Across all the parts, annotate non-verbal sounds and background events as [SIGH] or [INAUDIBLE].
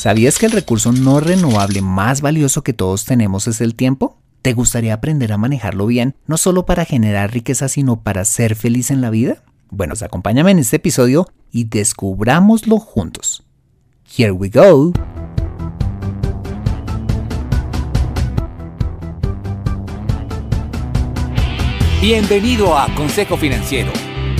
¿Sabías que el recurso no renovable más valioso que todos tenemos es el tiempo? ¿Te gustaría aprender a manejarlo bien, no solo para generar riqueza, sino para ser feliz en la vida? Bueno, pues acompáñame en este episodio y descubrámoslo juntos. Here we go. Bienvenido a Consejo Financiero,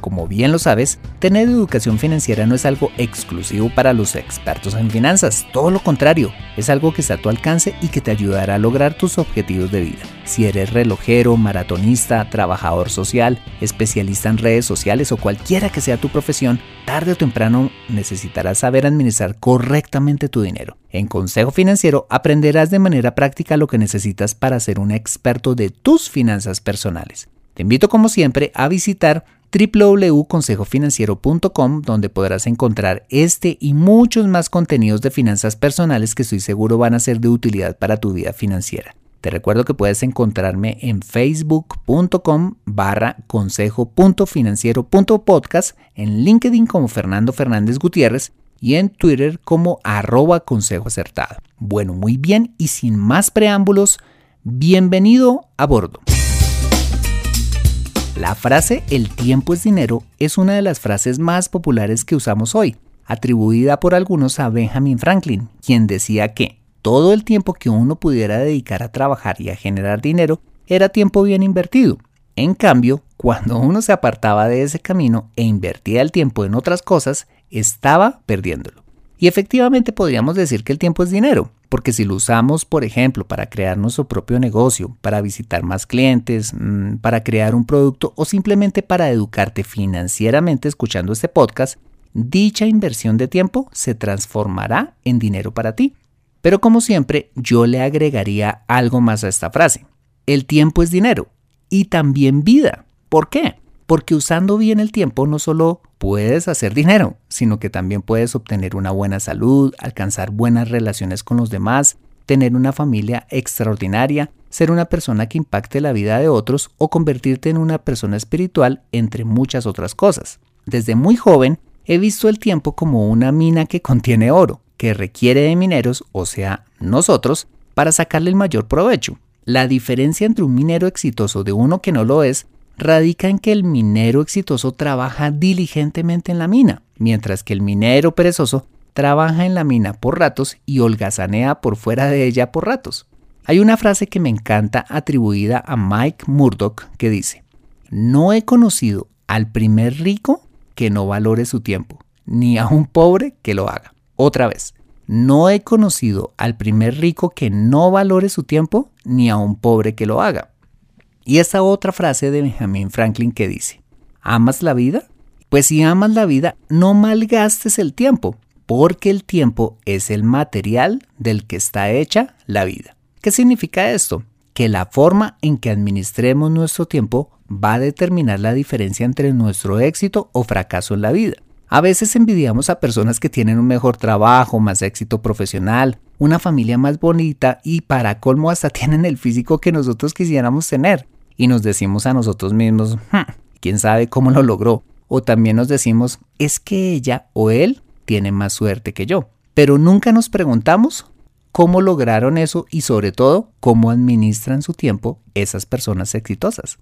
Como bien lo sabes, tener educación financiera no es algo exclusivo para los expertos en finanzas, todo lo contrario, es algo que está a tu alcance y que te ayudará a lograr tus objetivos de vida. Si eres relojero, maratonista, trabajador social, especialista en redes sociales o cualquiera que sea tu profesión, tarde o temprano necesitarás saber administrar correctamente tu dinero. En Consejo Financiero aprenderás de manera práctica lo que necesitas para ser un experto de tus finanzas personales. Te invito como siempre a visitar www.consejofinanciero.com donde podrás encontrar este y muchos más contenidos de finanzas personales que estoy seguro van a ser de utilidad para tu vida financiera. Te recuerdo que puedes encontrarme en facebook.com barra consejo.financiero.podcast, en LinkedIn como Fernando Fernández Gutiérrez y en Twitter como arroba consejo acertado. Bueno, muy bien y sin más preámbulos, bienvenido a bordo. La frase el tiempo es dinero es una de las frases más populares que usamos hoy, atribuida por algunos a Benjamin Franklin, quien decía que todo el tiempo que uno pudiera dedicar a trabajar y a generar dinero era tiempo bien invertido. En cambio, cuando uno se apartaba de ese camino e invertía el tiempo en otras cosas, estaba perdiéndolo. Y efectivamente podríamos decir que el tiempo es dinero, porque si lo usamos, por ejemplo, para crear nuestro propio negocio, para visitar más clientes, mm, para crear un producto o simplemente para educarte financieramente escuchando este podcast, dicha inversión de tiempo se transformará en dinero para ti. Pero como siempre, yo le agregaría algo más a esta frase. El tiempo es dinero y también vida. ¿Por qué? Porque usando bien el tiempo no solo puedes hacer dinero, sino que también puedes obtener una buena salud, alcanzar buenas relaciones con los demás, tener una familia extraordinaria, ser una persona que impacte la vida de otros o convertirte en una persona espiritual, entre muchas otras cosas. Desde muy joven he visto el tiempo como una mina que contiene oro, que requiere de mineros, o sea, nosotros, para sacarle el mayor provecho. La diferencia entre un minero exitoso de uno que no lo es radica en que el minero exitoso trabaja diligentemente en la mina, mientras que el minero perezoso trabaja en la mina por ratos y holgazanea por fuera de ella por ratos. Hay una frase que me encanta atribuida a Mike Murdoch que dice, no he conocido al primer rico que no valore su tiempo, ni a un pobre que lo haga. Otra vez, no he conocido al primer rico que no valore su tiempo, ni a un pobre que lo haga. Y esta otra frase de Benjamin Franklin que dice, ¿amas la vida? Pues si amas la vida, no malgastes el tiempo, porque el tiempo es el material del que está hecha la vida. ¿Qué significa esto? Que la forma en que administremos nuestro tiempo va a determinar la diferencia entre nuestro éxito o fracaso en la vida. A veces envidiamos a personas que tienen un mejor trabajo, más éxito profesional, una familia más bonita y para colmo hasta [LAUGHS] tienen el físico que nosotros quisiéramos tener y nos decimos a nosotros mismos, hmm, quién sabe cómo lo logró. O también nos decimos, es que ella o él tiene más suerte que yo. Pero nunca nos preguntamos cómo lograron eso y sobre todo cómo administran su tiempo esas personas exitosas.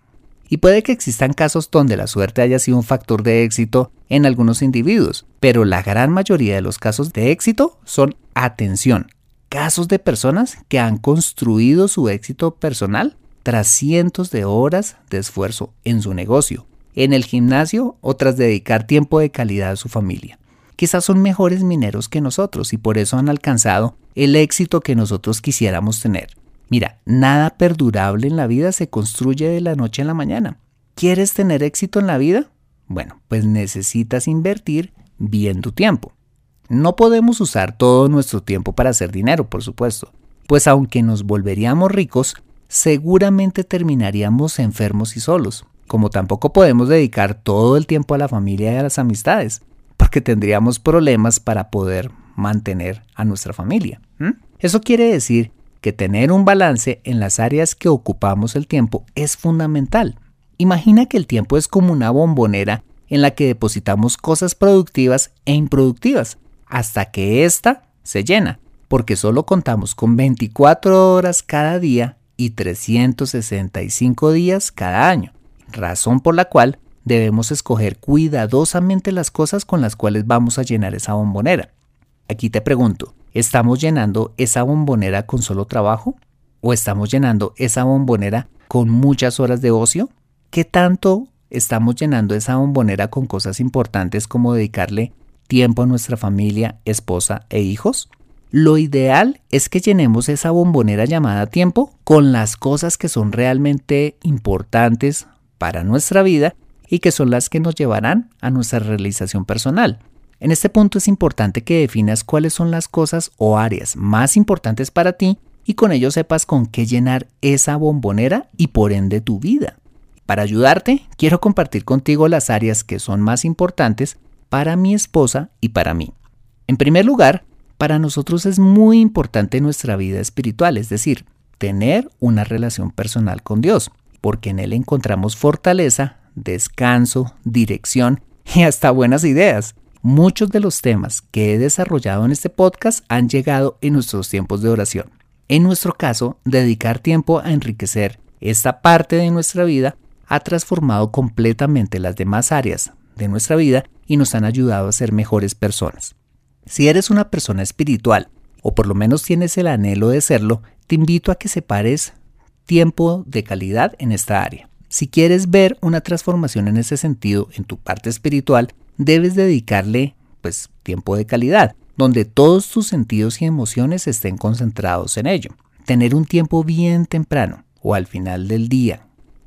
Y puede que existan casos donde la suerte haya sido un factor de éxito en algunos individuos, pero la gran mayoría de los casos de éxito son, atención, casos de personas que han construido su éxito personal tras cientos de horas de esfuerzo en su negocio, en el gimnasio o tras dedicar tiempo de calidad a su familia. Quizás son mejores mineros que nosotros y por eso han alcanzado el éxito que nosotros quisiéramos tener. Mira, nada perdurable en la vida se construye de la noche a la mañana. ¿Quieres tener éxito en la vida? Bueno, pues necesitas invertir bien tu tiempo. No podemos usar todo nuestro tiempo para hacer dinero, por supuesto, pues aunque nos volveríamos ricos, seguramente terminaríamos enfermos y solos, como tampoco podemos dedicar todo el tiempo a la familia y a las amistades, porque tendríamos problemas para poder mantener a nuestra familia. Eso quiere decir que tener un balance en las áreas que ocupamos el tiempo es fundamental. Imagina que el tiempo es como una bombonera en la que depositamos cosas productivas e improductivas hasta que ésta se llena, porque solo contamos con 24 horas cada día y 365 días cada año, razón por la cual debemos escoger cuidadosamente las cosas con las cuales vamos a llenar esa bombonera. Aquí te pregunto, ¿estamos llenando esa bombonera con solo trabajo? ¿O estamos llenando esa bombonera con muchas horas de ocio? ¿Qué tanto estamos llenando esa bombonera con cosas importantes como dedicarle tiempo a nuestra familia, esposa e hijos? Lo ideal es que llenemos esa bombonera llamada tiempo con las cosas que son realmente importantes para nuestra vida y que son las que nos llevarán a nuestra realización personal. En este punto es importante que definas cuáles son las cosas o áreas más importantes para ti y con ello sepas con qué llenar esa bombonera y por ende tu vida. Para ayudarte, quiero compartir contigo las áreas que son más importantes para mi esposa y para mí. En primer lugar, para nosotros es muy importante nuestra vida espiritual, es decir, tener una relación personal con Dios, porque en Él encontramos fortaleza, descanso, dirección [LAUGHS] y hasta buenas ideas. Muchos de los temas que he desarrollado en este podcast han llegado en nuestros tiempos de oración. En nuestro caso, dedicar tiempo a enriquecer esta parte de nuestra vida ha transformado completamente las demás áreas de nuestra vida y nos han ayudado a ser mejores personas. Si eres una persona espiritual, o por lo menos tienes el anhelo de serlo, te invito a que separes tiempo de calidad en esta área. Si quieres ver una transformación en ese sentido en tu parte espiritual, debes dedicarle pues tiempo de calidad, donde todos tus sentidos y emociones estén concentrados en ello. Tener un tiempo bien temprano o al final del día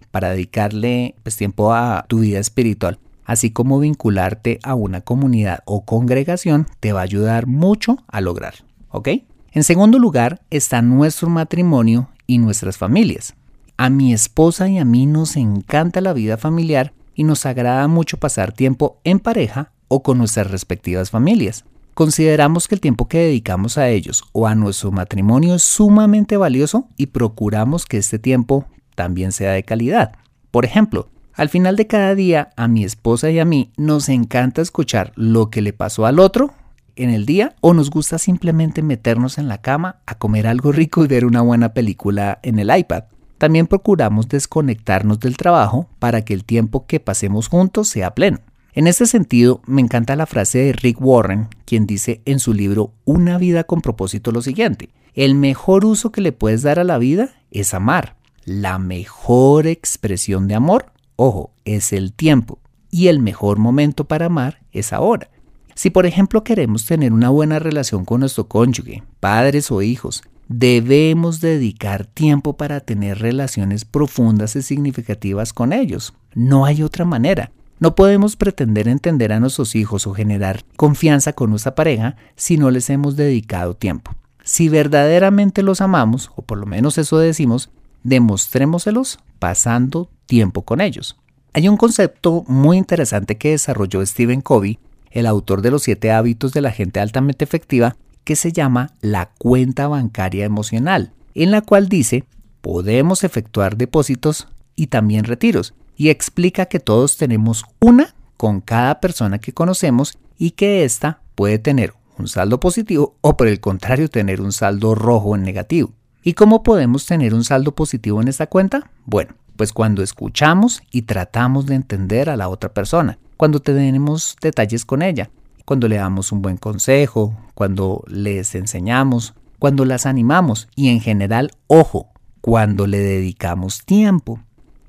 para dedicarle pues, tiempo a tu vida espiritual, así como vincularte a una comunidad o congregación, te va a ayudar mucho a lograr. ¿Ok? En segundo lugar está nuestro matrimonio y nuestras familias. A mi esposa y a mí nos encanta la vida familiar y nos agrada mucho pasar tiempo en pareja o con nuestras respectivas familias. Consideramos que el tiempo que dedicamos a ellos o a nuestro matrimonio es sumamente valioso y procuramos que este tiempo también sea de calidad. Por ejemplo, al final de cada día a mi esposa y a mí nos encanta escuchar lo que le pasó al otro en el día o nos gusta simplemente meternos en la cama a comer algo rico y ver una buena película en el iPad. También procuramos desconectarnos del trabajo para que el tiempo que pasemos juntos sea pleno. En este sentido, me encanta la frase de Rick Warren, quien dice en su libro Una vida con propósito lo siguiente, el mejor uso que le puedes dar a la vida es amar. La mejor expresión de amor, ojo, es el tiempo. Y el mejor momento para amar es ahora. Si por ejemplo queremos tener una buena relación con nuestro cónyuge, padres o hijos, debemos dedicar tiempo para tener relaciones profundas y significativas con ellos. No hay otra manera. No podemos pretender entender a nuestros hijos o generar confianza con nuestra pareja si no les hemos dedicado tiempo. Si verdaderamente los amamos, o por lo menos eso decimos, demostrémoselos pasando tiempo con ellos. Hay un concepto muy interesante que desarrolló Stephen Covey, el autor de los siete hábitos de la gente altamente efectiva, que se llama la cuenta bancaria emocional, en la cual dice podemos efectuar depósitos y también retiros, y explica que todos tenemos una con cada persona que conocemos y que ésta puede tener un saldo positivo o por el contrario tener un saldo rojo en negativo. ¿Y cómo podemos tener un saldo positivo en esta cuenta? Bueno, pues cuando escuchamos y tratamos de entender a la otra persona, cuando tenemos detalles con ella, cuando le damos un buen consejo, cuando les enseñamos, cuando las animamos y en general, ojo, Cuando le dedicamos tiempo.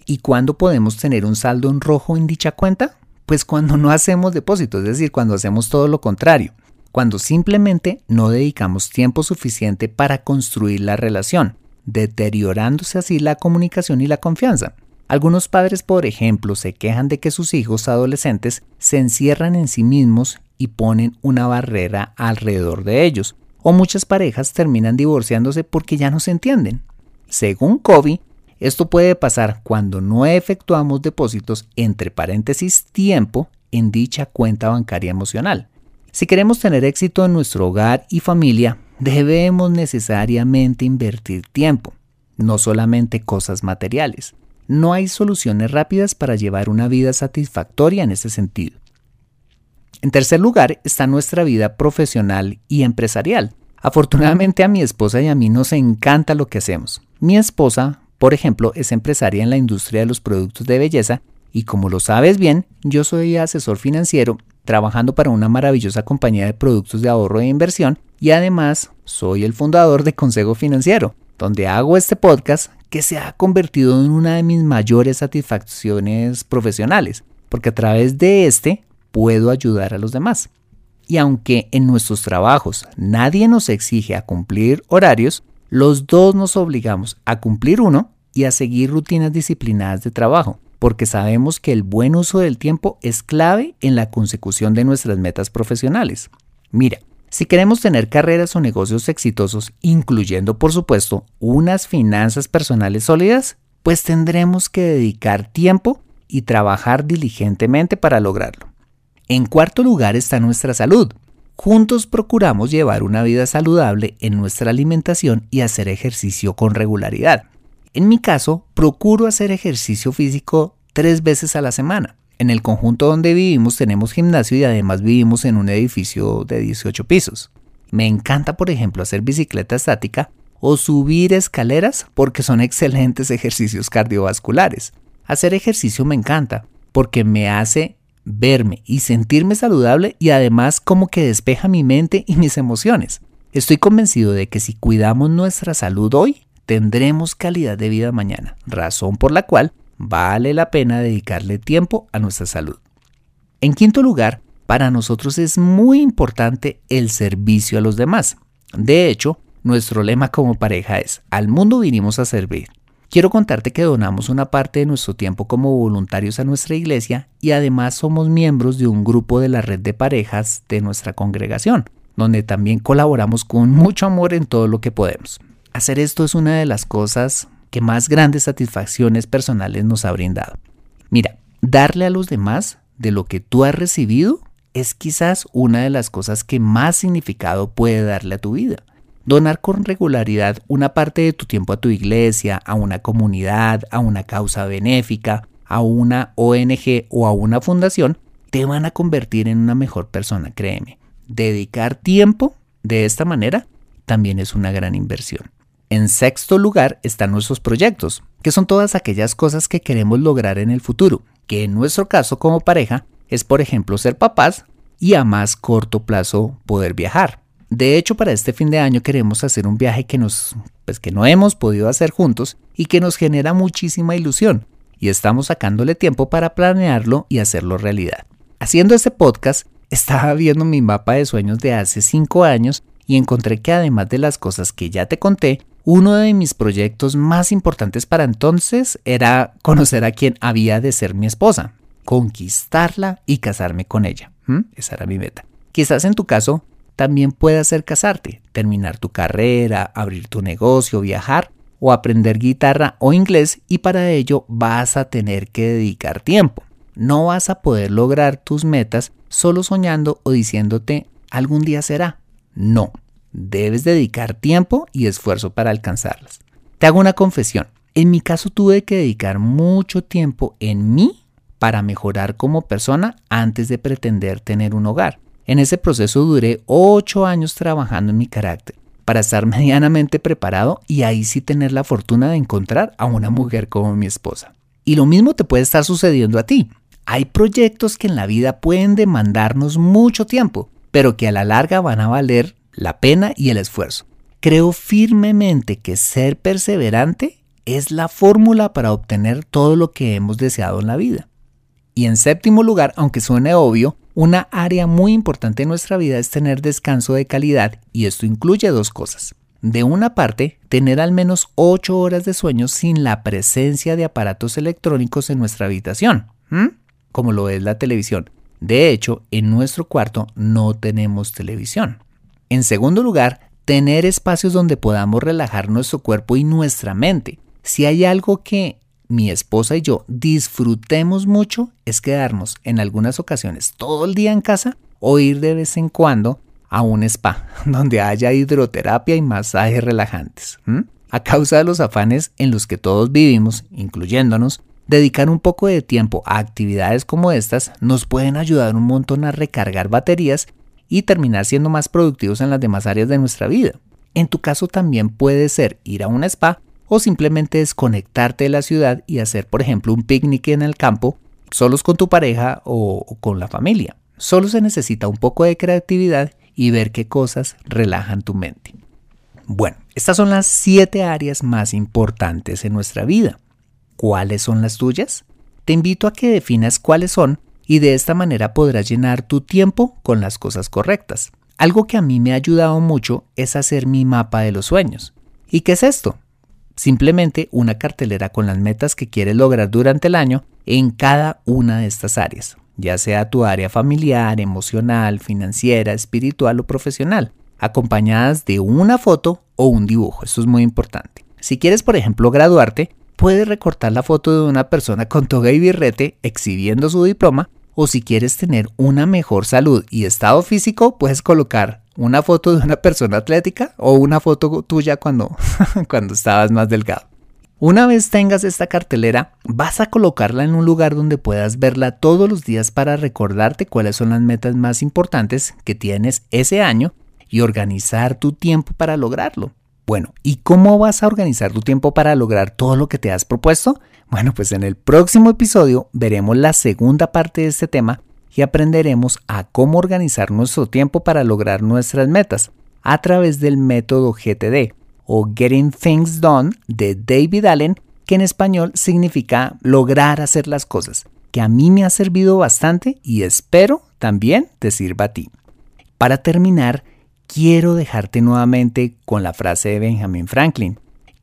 ¿Y cuándo podemos tener un saldo en rojo en dicha cuenta? Pues cuando no hacemos depósitos, es decir, cuando hacemos todo lo contrario, cuando simplemente no dedicamos tiempo suficiente para construir la relación, deteriorándose así la comunicación y la confianza. Algunos padres, por ejemplo, se quejan de que sus hijos adolescentes se encierran en sí mismos y ponen una barrera alrededor de ellos, o muchas parejas terminan divorciándose porque ya no se entienden. Según Covey, esto puede pasar cuando no efectuamos depósitos entre paréntesis tiempo en dicha cuenta bancaria emocional. Si queremos tener éxito en nuestro hogar y familia, debemos necesariamente invertir tiempo, no solamente cosas materiales. No hay soluciones rápidas para llevar una vida satisfactoria en ese sentido. En tercer lugar está nuestra vida profesional y empresarial. Afortunadamente a mi esposa y a mí nos encanta lo que hacemos. Mi esposa por ejemplo, es empresaria en la industria de los productos de belleza y como lo sabes bien, yo soy asesor financiero trabajando para una maravillosa compañía de productos de ahorro e inversión y además soy el fundador de Consejo Financiero, donde hago este podcast que se ha convertido en una de mis mayores satisfacciones profesionales, porque a través de este puedo ayudar a los demás. Y aunque en nuestros trabajos nadie nos exige a cumplir horarios, los dos nos obligamos a cumplir uno y a seguir rutinas disciplinadas de trabajo, porque sabemos que el buen uso del tiempo es clave en la consecución de nuestras metas profesionales. Mira, si queremos tener carreras o negocios exitosos, incluyendo por supuesto unas finanzas personales sólidas, pues tendremos que dedicar tiempo y trabajar diligentemente para lograrlo. En cuarto lugar está nuestra salud. Juntos procuramos llevar una vida saludable en nuestra alimentación y hacer ejercicio con regularidad. En mi caso, procuro hacer ejercicio físico tres veces a la semana. En el conjunto donde vivimos tenemos gimnasio y además vivimos en un edificio de 18 pisos. Me encanta, por ejemplo, hacer bicicleta estática o subir escaleras porque son excelentes ejercicios cardiovasculares. Hacer ejercicio me encanta porque me hace verme y sentirme saludable y además como que despeja mi mente y mis emociones. Estoy convencido de que si cuidamos nuestra salud hoy, tendremos calidad de vida mañana, razón por la cual vale la pena dedicarle tiempo a nuestra salud. En quinto lugar, para nosotros es muy importante el servicio a los demás. De hecho, nuestro lema como pareja es, al mundo vinimos a servir. Quiero contarte que donamos una parte de nuestro tiempo como voluntarios a nuestra iglesia y además somos miembros de un grupo de la red de parejas de nuestra congregación, donde también colaboramos con mucho amor en todo lo que podemos. Hacer esto es una de las cosas que más grandes satisfacciones personales nos ha brindado. Mira, darle a los demás de lo que tú has recibido es quizás una de las cosas que más significado puede darle a tu vida. Donar con regularidad una parte de tu tiempo a tu iglesia, a una comunidad, a una causa benéfica, a una ONG o a una fundación, te van a convertir en una mejor persona, créeme. Dedicar tiempo de esta manera también es una gran inversión. En sexto lugar están nuestros proyectos, que son todas aquellas cosas que queremos lograr en el futuro, que en nuestro caso como pareja es por ejemplo ser papás y a más corto plazo poder viajar. De hecho, para este fin de año queremos hacer un viaje que nos pues que no hemos podido hacer juntos y que nos genera muchísima ilusión y estamos sacándole tiempo para planearlo y hacerlo realidad. Haciendo este podcast, estaba viendo mi mapa de sueños de hace 5 años y encontré que además de las cosas que ya te conté, uno de mis proyectos más importantes para entonces era conocer a quien había de ser mi esposa, conquistarla y casarme con ella. Esa era mi meta. Quizás en tu caso también pueda ser casarte, terminar tu carrera, abrir tu negocio, viajar o aprender guitarra o inglés y para ello vas a tener que dedicar tiempo. No vas a poder lograr tus metas solo soñando o diciéndote algún día será. No, Debes dedicar tiempo y esfuerzo para alcanzarlas. Te hago una confesión. En mi caso tuve que dedicar mucho tiempo en mí para mejorar como persona antes de pretender tener un hogar. En ese proceso duré 8 años trabajando en mi carácter para estar [LAUGHS] medianamente preparado y ahí sí tener la fortuna de encontrar a una mujer como mi esposa. Y lo mismo te puede estar sucediendo a ti. Hay proyectos que en la vida pueden demandarnos mucho tiempo, pero que a la larga van a valer la pena y el esfuerzo. Creo firmemente que ser perseverante es la fórmula para obtener todo lo que hemos deseado en la vida. Y en séptimo lugar, aunque suene obvio, una área muy importante en nuestra vida es tener descanso de calidad y esto incluye dos cosas. De una parte, tener al menos 8 horas de sueño sin la presencia de aparatos electrónicos en nuestra habitación, como lo es la televisión. De hecho, en nuestro cuarto no tenemos televisión. En segundo lugar, tener espacios donde podamos relajar nuestro cuerpo y nuestra mente. Si hay algo que mi esposa y yo disfrutemos mucho es quedarnos en algunas ocasiones todo el día en casa o ir de vez en cuando a un spa [LAUGHS] donde haya hidroterapia y masajes relajantes. A causa de los afanes en los que todos vivimos, incluyéndonos, dedicar un poco de tiempo a actividades como estas nos pueden ayudar un montón a recargar baterías y terminar siendo más productivos en las demás áreas de nuestra vida. En tu caso también puede ser ir a un spa o simplemente desconectarte de la ciudad y hacer, por ejemplo, un picnic en el campo, solos con tu pareja o, con la familia. Solo se necesita un poco de creatividad y ver qué cosas relajan tu mente. Bueno, estas son las siete áreas más importantes en nuestra vida. ¿Cuáles son las tuyas? Te invito a que definas cuáles son y de esta manera podrás llenar tu tiempo con las cosas correctas. Algo que a mí me ha ayudado mucho es hacer mi mapa de los sueños. ¿Y qué es esto? Simplemente una cartelera con las metas que quieres lograr durante el año en cada una de estas áreas, ya sea tu área familiar, emocional, financiera, espiritual o profesional, acompañadas de una foto o un dibujo. Esto es muy importante. Si quieres, por ejemplo, graduarte, puedes recortar la foto de una persona con toga y birrete exhibiendo su diploma o si quieres tener una mejor salud y estado físico, puedes colocar una foto de una persona atlética o una foto tuya cuando, [LAUGHS] cuando estabas más delgado. Una vez tengas esta cartelera, vas a colocarla en un lugar donde puedas verla todos los días para recordarte cuáles son las metas más importantes que tienes ese año y organizar tu tiempo para lograrlo. Bueno, ¿y cómo vas a organizar tu tiempo para lograr todo lo que te has propuesto? Bueno, pues en el próximo episodio veremos la segunda parte de este tema y aprenderemos a cómo organizar nuestro tiempo para lograr nuestras metas a través del método GTD o Getting Things Done de David Allen, que en español significa lograr hacer las cosas, que a mí me ha servido bastante y espero también te sirva a ti. Para terminar, quiero dejarte nuevamente con la frase de Benjamin Franklin,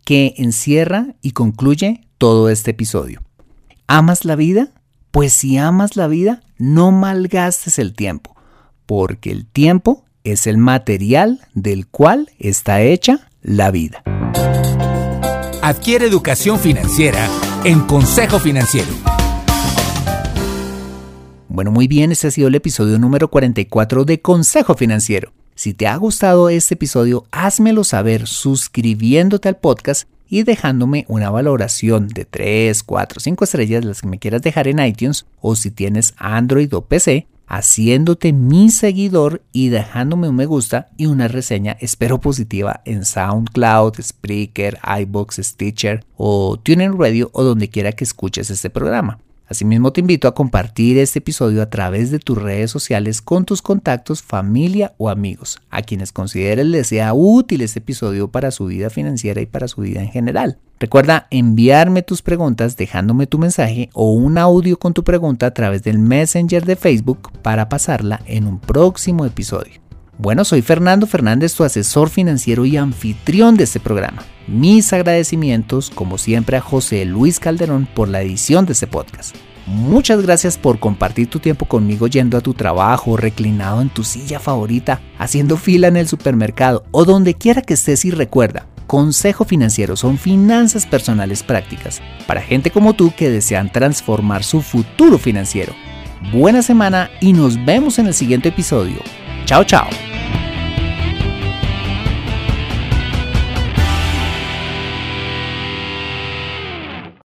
que encierra y concluye todo este episodio. ¿Amas la vida? Pues si amas la vida, no malgastes el tiempo, porque el tiempo es el material del cual está hecha la vida. Adquiere educación financiera en Consejo Financiero. Bueno, muy bien, este ha sido el episodio número 44 de Consejo Financiero. Si te ha gustado este episodio, házmelo saber suscribiéndote al podcast y dejándome una valoración de 3, 4, 5 estrellas, las que me quieras dejar en iTunes o si tienes Android o PC, haciéndote mi seguidor y dejándome un me gusta y una reseña, espero positiva en SoundCloud, Spreaker, iBox, Stitcher o TuneIn Radio o donde quiera que escuches este programa. Asimismo te invito a compartir este episodio a través de tus redes sociales con tus contactos, familia o amigos, a quienes consideres les sea útil este episodio para su vida financiera y para su vida en general. Recuerda enviarme tus preguntas dejándome tu mensaje o un audio con tu pregunta a través del Messenger de Facebook para pasarla en un próximo episodio. Bueno, soy Fernando Fernández, tu asesor financiero y anfitrión de este programa. Mis agradecimientos, como siempre, a José Luis Calderón por la edición de este podcast. Muchas gracias por compartir tu tiempo conmigo yendo a tu trabajo, reclinado en tu silla favorita, haciendo fila en el supermercado o donde quiera que estés y recuerda, Consejo Financiero son finanzas personales prácticas para gente como tú que desean transformar su futuro financiero. Buena semana y nos vemos en el siguiente episodio. Chao, chao.